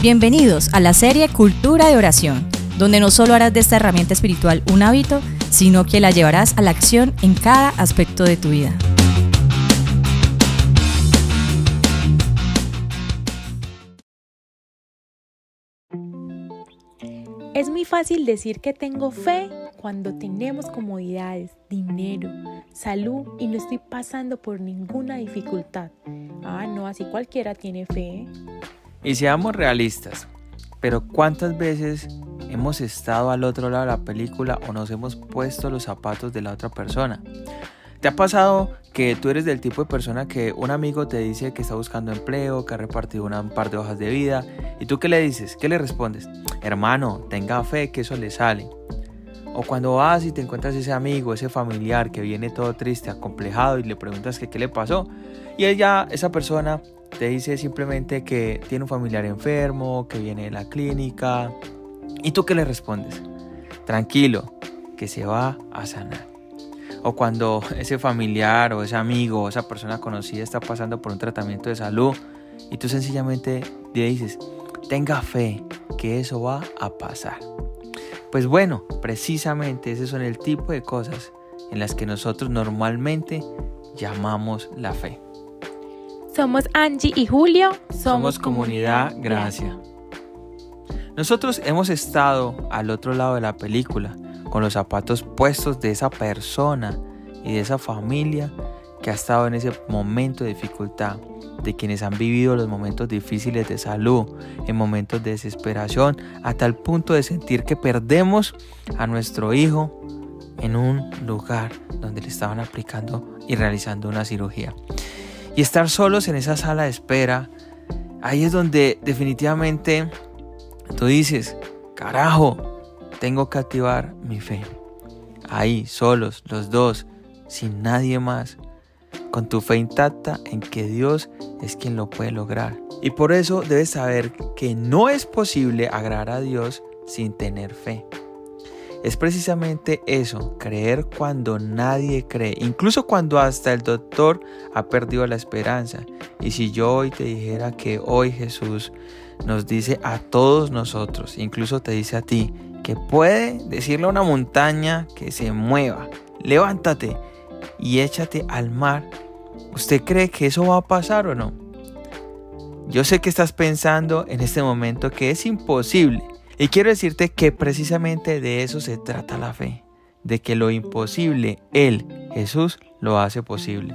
Bienvenidos a la serie Cultura de Oración, donde no solo harás de esta herramienta espiritual un hábito, sino que la llevarás a la acción en cada aspecto de tu vida. Es muy fácil decir que tengo fe cuando tenemos comodidades, dinero, salud y no estoy pasando por ninguna dificultad. Ah, no, así cualquiera tiene fe. Y seamos realistas, pero ¿cuántas veces hemos estado al otro lado de la película o nos hemos puesto los zapatos de la otra persona? ¿Te ha pasado que tú eres del tipo de persona que un amigo te dice que está buscando empleo, que ha repartido un par de hojas de vida y tú qué le dices? ¿Qué le respondes? Hermano, tenga fe que eso le sale. O cuando vas y te encuentras ese amigo, ese familiar que viene todo triste, acomplejado y le preguntas qué le pasó y ella, esa persona te dice simplemente que tiene un familiar enfermo, que viene de la clínica. ¿Y tú qué le respondes? Tranquilo, que se va a sanar o cuando ese familiar o ese amigo o esa persona conocida está pasando por un tratamiento de salud y tú sencillamente le dices, tenga fe que eso va a pasar. Pues bueno, precisamente ese son el tipo de cosas en las que nosotros normalmente llamamos la fe. Somos Angie y Julio. Somos, comunidad, Gracia. Nosotros hemos estado al otro lado de la película con los zapatos puestos de esa persona y de esa familia que ha estado en ese momento de dificultad, de quienes han vivido los momentos difíciles de salud, en momentos de desesperación, hasta el punto de sentir que perdemos a nuestro hijo en un lugar donde le estaban aplicando y realizando una cirugía. Y estar solos en esa sala de espera, ahí es donde definitivamente tú dices, carajo, tengo que activar mi fe. Ahí, solos, los dos, sin nadie más, con tu fe intacta en que Dios es quien lo puede lograr. Y por eso debes saber que no es posible agradar a Dios sin tener fe. Es precisamente eso, creer cuando nadie cree, incluso cuando hasta el doctor ha perdido la esperanza. Y si yo hoy te dijera que hoy Jesús nos dice a todos nosotros, incluso te dice a ti, que puede decirle a una montaña que se mueva, levántate y échate al mar, ¿usted cree que eso va a pasar o no? Yo sé que estás pensando en este momento que es imposible y quiero decirte que precisamente de eso se trata la fe, de que lo imposible, Él, Jesús, lo hace posible.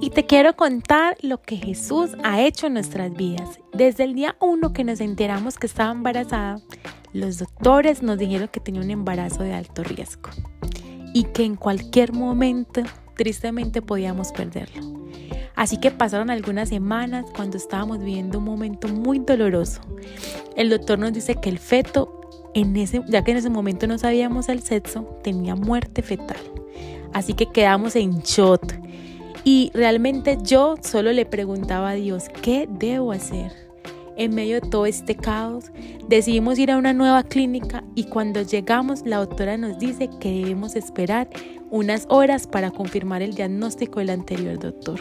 Y te quiero contar lo que Jesús ha hecho en nuestras vidas. Desde el día uno que nos enteramos que estaba embarazada, los doctores nos dijeron que tenía un embarazo de alto riesgo y que en cualquier momento tristemente podíamos perderlo. Así que pasaron algunas semanas cuando estábamos viviendo un momento muy doloroso. El doctor nos dice que el feto, en ese, ya que en ese momento no sabíamos el sexo, tenía muerte fetal. Así que quedamos en shot. Y realmente yo solo le preguntaba a Dios, ¿qué debo hacer? En medio de todo este caos, decidimos ir a una nueva clínica y cuando llegamos la doctora nos dice que debemos esperar unas horas para confirmar el diagnóstico del anterior doctor.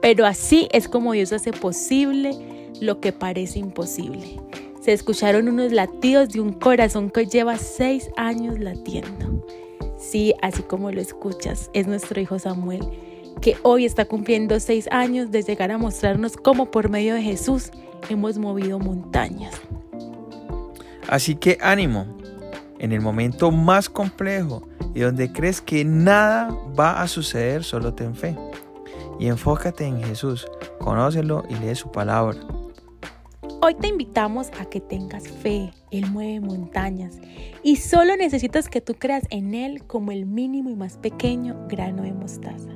Pero así es como Dios hace posible lo que parece imposible. Se escucharon unos latidos de un corazón que lleva seis años latiendo. Sí, así como lo escuchas, es nuestro hijo Samuel, que hoy está cumpliendo seis años de llegar a mostrarnos cómo por medio de Jesús hemos movido montañas. Así que ánimo, en el momento más complejo y donde crees que nada va a suceder, solo ten fe. Y enfócate en Jesús, conócelo y lee su palabra. Hoy te invitamos a que tengas fe, Él mueve montañas y solo necesitas que tú creas en Él como el mínimo y más pequeño grano de mostaza.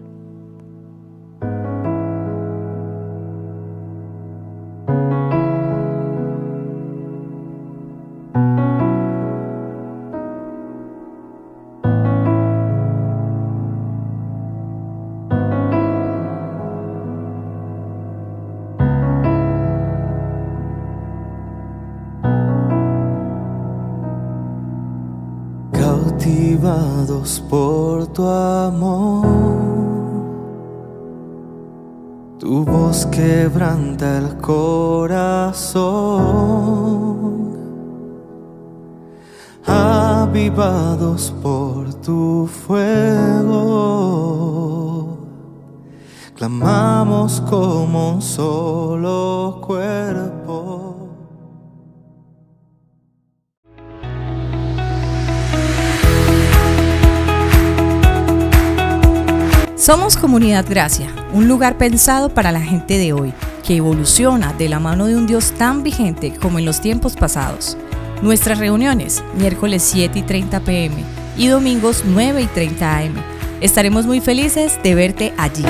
Por tu amor. Tu voz quebranta el corazón, avivados por tu fuego, clamamos como un solo cuerpo. Somos Comunidad Gracia, un lugar pensado para la gente de hoy, que evoluciona de la mano de un Dios tan vigente como en los tiempos pasados. Nuestras reuniones, miércoles 7 y 30 pm y domingos 9 y 30 am. Estaremos muy felices de verte allí.